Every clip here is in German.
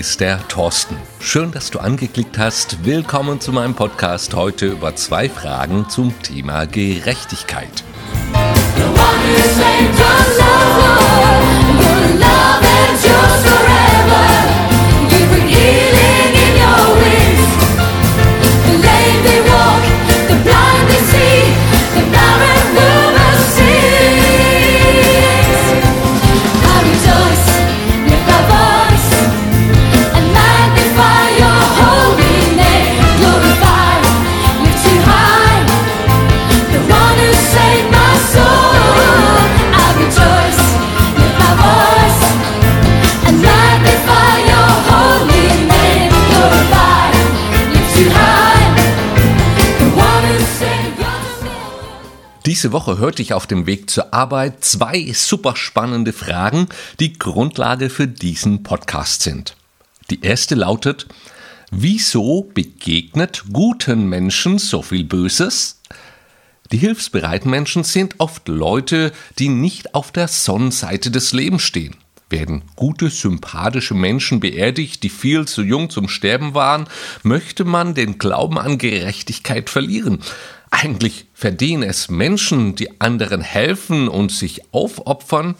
ist der Thorsten. Schön, dass du angeklickt hast. Willkommen zu meinem Podcast heute über zwei Fragen zum Thema Gerechtigkeit. Diese Woche hörte ich auf dem Weg zur Arbeit zwei super spannende Fragen, die Grundlage für diesen Podcast sind. Die erste lautet, wieso begegnet guten Menschen so viel Böses? Die hilfsbereiten Menschen sind oft Leute, die nicht auf der Sonnenseite des Lebens stehen. Werden gute, sympathische Menschen beerdigt, die viel zu jung zum Sterben waren, möchte man den Glauben an Gerechtigkeit verlieren. Eigentlich verdienen es Menschen, die anderen helfen und sich aufopfern,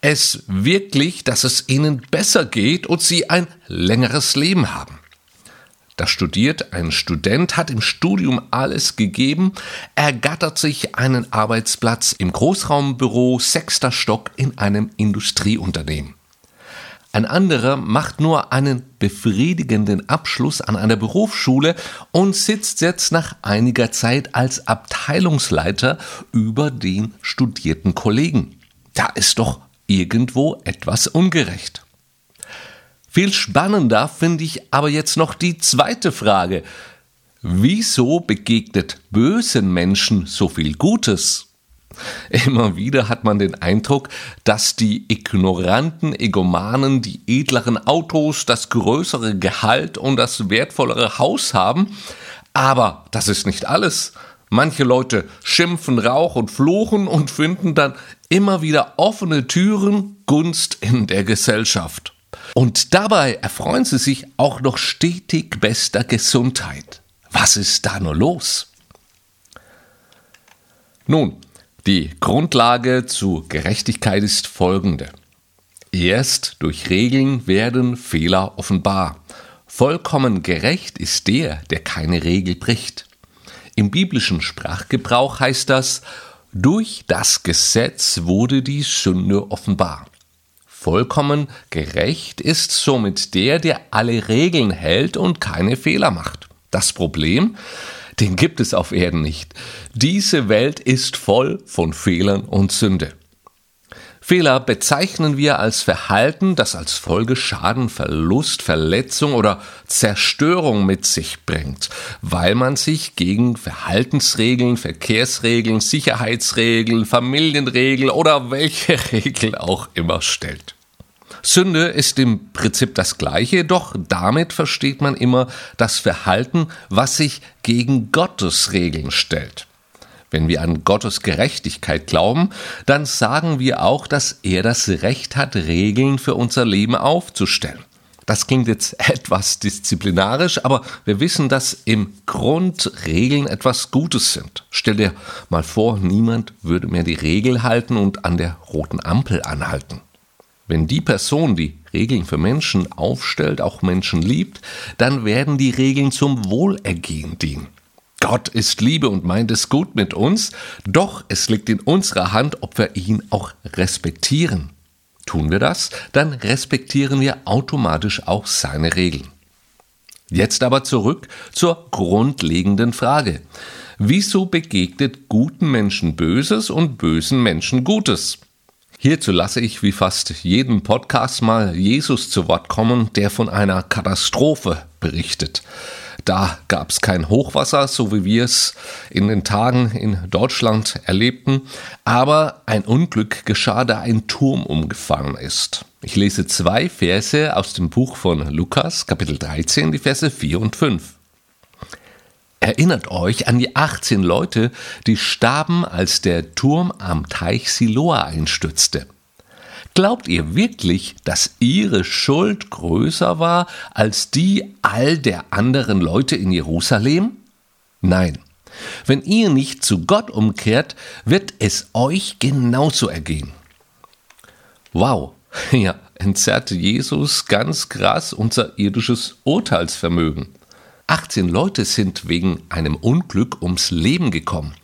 es wirklich, dass es ihnen besser geht und sie ein längeres Leben haben. Da studiert ein Student, hat im Studium alles gegeben, ergattert sich einen Arbeitsplatz im Großraumbüro, sechster Stock in einem Industrieunternehmen. Ein anderer macht nur einen befriedigenden Abschluss an einer Berufsschule und sitzt jetzt nach einiger Zeit als Abteilungsleiter über den studierten Kollegen. Da ist doch irgendwo etwas ungerecht. Viel spannender finde ich aber jetzt noch die zweite Frage. Wieso begegnet bösen Menschen so viel Gutes? Immer wieder hat man den Eindruck, dass die ignoranten Egomanen die edleren Autos, das größere Gehalt und das wertvollere Haus haben. Aber das ist nicht alles. Manche Leute schimpfen, Rauch und fluchen und finden dann immer wieder offene Türen, Gunst in der Gesellschaft. Und dabei erfreuen sie sich auch noch stetig bester Gesundheit. Was ist da nur los? Nun, die Grundlage zu Gerechtigkeit ist folgende. Erst durch Regeln werden Fehler offenbar. Vollkommen gerecht ist der, der keine Regel bricht. Im biblischen Sprachgebrauch heißt das, durch das Gesetz wurde die Sünde offenbar. Vollkommen gerecht ist somit der, der alle Regeln hält und keine Fehler macht. Das Problem, den gibt es auf Erden nicht. Diese Welt ist voll von Fehlern und Sünde. Fehler bezeichnen wir als Verhalten, das als Folge Schaden, Verlust, Verletzung oder Zerstörung mit sich bringt, weil man sich gegen Verhaltensregeln, Verkehrsregeln, Sicherheitsregeln, Familienregeln oder welche Regel auch immer stellt. Sünde ist im Prinzip das gleiche, doch damit versteht man immer das Verhalten, was sich gegen Gottes Regeln stellt. Wenn wir an Gottes Gerechtigkeit glauben, dann sagen wir auch, dass er das Recht hat, Regeln für unser Leben aufzustellen. Das klingt jetzt etwas disziplinarisch, aber wir wissen, dass im Grund Regeln etwas Gutes sind. Stell dir mal vor, niemand würde mehr die Regel halten und an der roten Ampel anhalten. Wenn die Person, die Regeln für Menschen aufstellt, auch Menschen liebt, dann werden die Regeln zum Wohlergehen dienen. Gott ist Liebe und meint es gut mit uns, doch es liegt in unserer Hand, ob wir ihn auch respektieren. Tun wir das, dann respektieren wir automatisch auch seine Regeln. Jetzt aber zurück zur grundlegenden Frage. Wieso begegnet guten Menschen Böses und bösen Menschen Gutes? Hierzu lasse ich wie fast jeden Podcast mal Jesus zu Wort kommen, der von einer Katastrophe berichtet. Da gab es kein Hochwasser, so wie wir es in den Tagen in Deutschland erlebten, aber ein Unglück geschah, da ein Turm umgefahren ist. Ich lese zwei Verse aus dem Buch von Lukas, Kapitel 13, die Verse 4 und 5. Erinnert euch an die 18 Leute, die starben, als der Turm am Teich Siloa einstürzte. Glaubt ihr wirklich, dass ihre Schuld größer war als die all der anderen Leute in Jerusalem? Nein. Wenn ihr nicht zu Gott umkehrt, wird es euch genauso ergehen. Wow, ja, entzerrte Jesus ganz krass unser irdisches Urteilsvermögen. 18 Leute sind wegen einem Unglück ums Leben gekommen.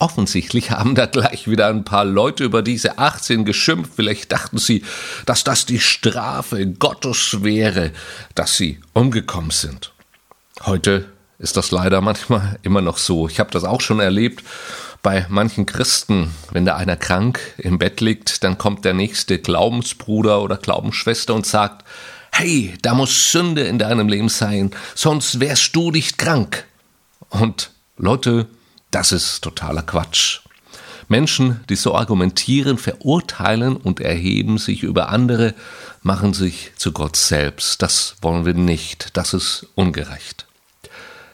Offensichtlich haben da gleich wieder ein paar Leute über diese 18 geschimpft. Vielleicht dachten sie, dass das die Strafe Gottes wäre, dass sie umgekommen sind. Heute ist das leider manchmal immer noch so. Ich habe das auch schon erlebt bei manchen Christen. Wenn da einer krank im Bett liegt, dann kommt der nächste Glaubensbruder oder Glaubensschwester und sagt, hey, da muss Sünde in deinem Leben sein, sonst wärst du nicht krank. Und Leute, das ist totaler Quatsch. Menschen, die so argumentieren, verurteilen und erheben sich über andere, machen sich zu Gott selbst. Das wollen wir nicht. Das ist ungerecht.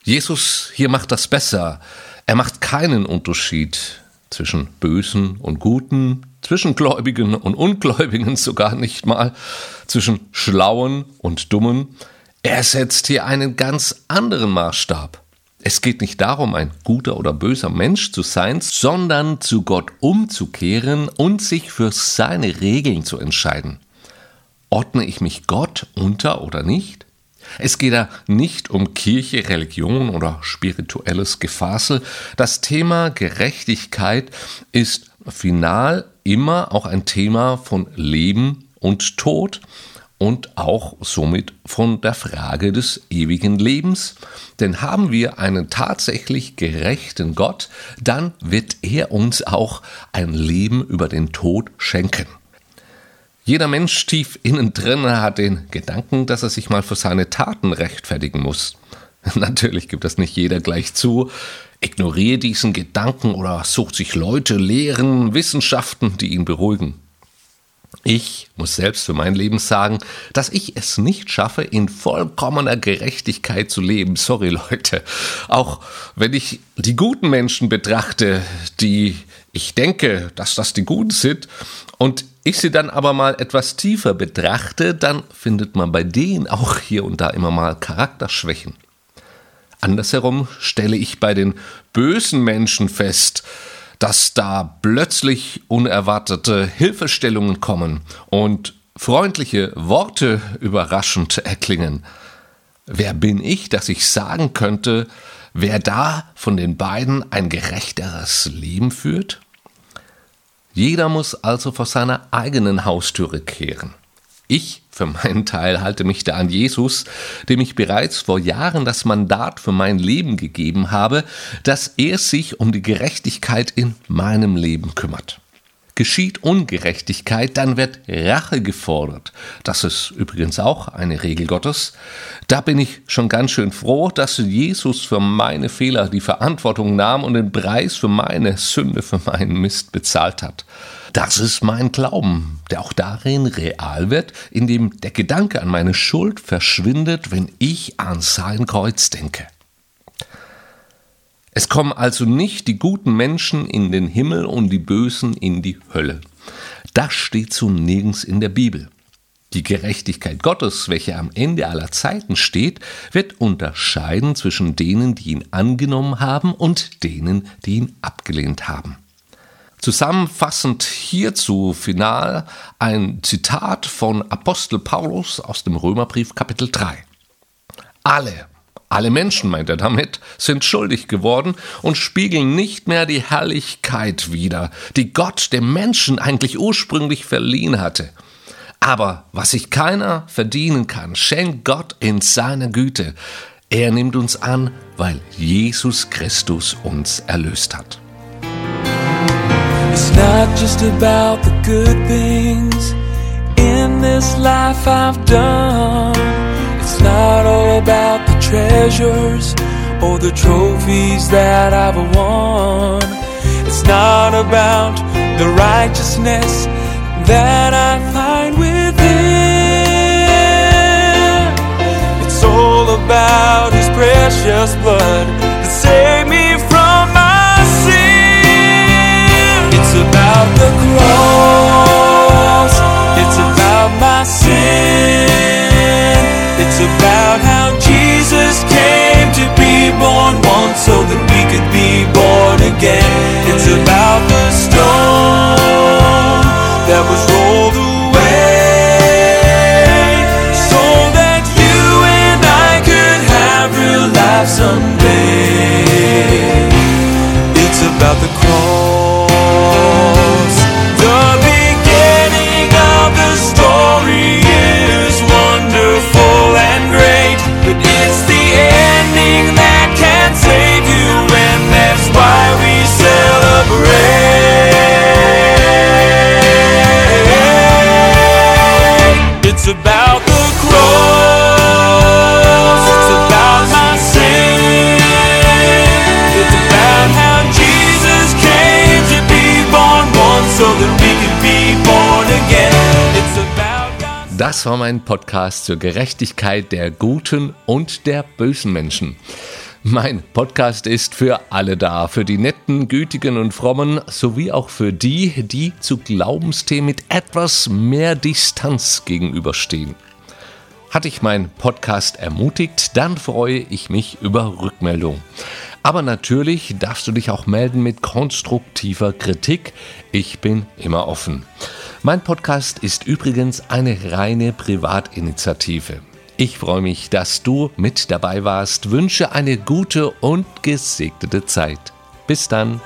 Jesus hier macht das besser. Er macht keinen Unterschied zwischen Bösen und Guten, zwischen Gläubigen und Ungläubigen sogar nicht mal, zwischen Schlauen und Dummen. Er setzt hier einen ganz anderen Maßstab. Es geht nicht darum, ein guter oder böser Mensch zu sein, sondern zu Gott umzukehren und sich für seine Regeln zu entscheiden. Ordne ich mich Gott unter oder nicht? Es geht da nicht um Kirche, Religion oder spirituelles Gefasel. Das Thema Gerechtigkeit ist final immer auch ein Thema von Leben und Tod und auch somit von der Frage des ewigen Lebens. Denn haben wir einen tatsächlich gerechten Gott, dann wird er uns auch ein Leben über den Tod schenken. Jeder Mensch tief innen drin hat den Gedanken, dass er sich mal für seine Taten rechtfertigen muss. Natürlich gibt das nicht jeder gleich zu. Ignoriere diesen Gedanken oder sucht sich Leute, Lehren, Wissenschaften, die ihn beruhigen. Ich muss selbst für mein Leben sagen, dass ich es nicht schaffe, in vollkommener Gerechtigkeit zu leben. Sorry Leute. Auch wenn ich die guten Menschen betrachte, die ich denke, dass das die Guten sind, und ich sie dann aber mal etwas tiefer betrachte, dann findet man bei denen auch hier und da immer mal Charakterschwächen. Andersherum stelle ich bei den bösen Menschen fest, dass da plötzlich unerwartete Hilfestellungen kommen und freundliche Worte überraschend erklingen. Wer bin ich, dass ich sagen könnte, wer da von den beiden ein gerechteres Leben führt? Jeder muss also vor seiner eigenen Haustüre kehren. Ich für meinen Teil halte mich da an Jesus, dem ich bereits vor Jahren das Mandat für mein Leben gegeben habe, dass er sich um die Gerechtigkeit in meinem Leben kümmert. Geschieht Ungerechtigkeit, dann wird Rache gefordert. Das ist übrigens auch eine Regel Gottes. Da bin ich schon ganz schön froh, dass Jesus für meine Fehler die Verantwortung nahm und den Preis für meine Sünde, für meinen Mist bezahlt hat. Das ist mein Glauben, der auch darin real wird, indem der Gedanke an meine Schuld verschwindet, wenn ich an sein Kreuz denke. Es kommen also nicht die guten Menschen in den Himmel und die Bösen in die Hölle. Das steht so nirgends in der Bibel. Die Gerechtigkeit Gottes, welche am Ende aller Zeiten steht, wird unterscheiden zwischen denen, die ihn angenommen haben und denen, die ihn abgelehnt haben. Zusammenfassend hierzu final ein Zitat von Apostel Paulus aus dem Römerbrief Kapitel 3. Alle, alle Menschen, meint er damit, sind schuldig geworden und spiegeln nicht mehr die Herrlichkeit wider, die Gott dem Menschen eigentlich ursprünglich verliehen hatte. Aber was sich keiner verdienen kann, schenkt Gott in seiner Güte. Er nimmt uns an, weil Jesus Christus uns erlöst hat. It's not just about the good things in this life I've done. It's not all about the treasures or the trophies that I've won. It's not about the righteousness that I find within. It's all about His precious blood to save about the Das war mein Podcast zur Gerechtigkeit der guten und der bösen Menschen. Mein Podcast ist für alle da, für die netten, gütigen und frommen, sowie auch für die, die zu Glaubensthemen mit etwas mehr Distanz gegenüberstehen. Hat dich mein Podcast ermutigt, dann freue ich mich über Rückmeldung. Aber natürlich darfst du dich auch melden mit konstruktiver Kritik. Ich bin immer offen. Mein Podcast ist übrigens eine reine Privatinitiative. Ich freue mich, dass du mit dabei warst, wünsche eine gute und gesegnete Zeit. Bis dann.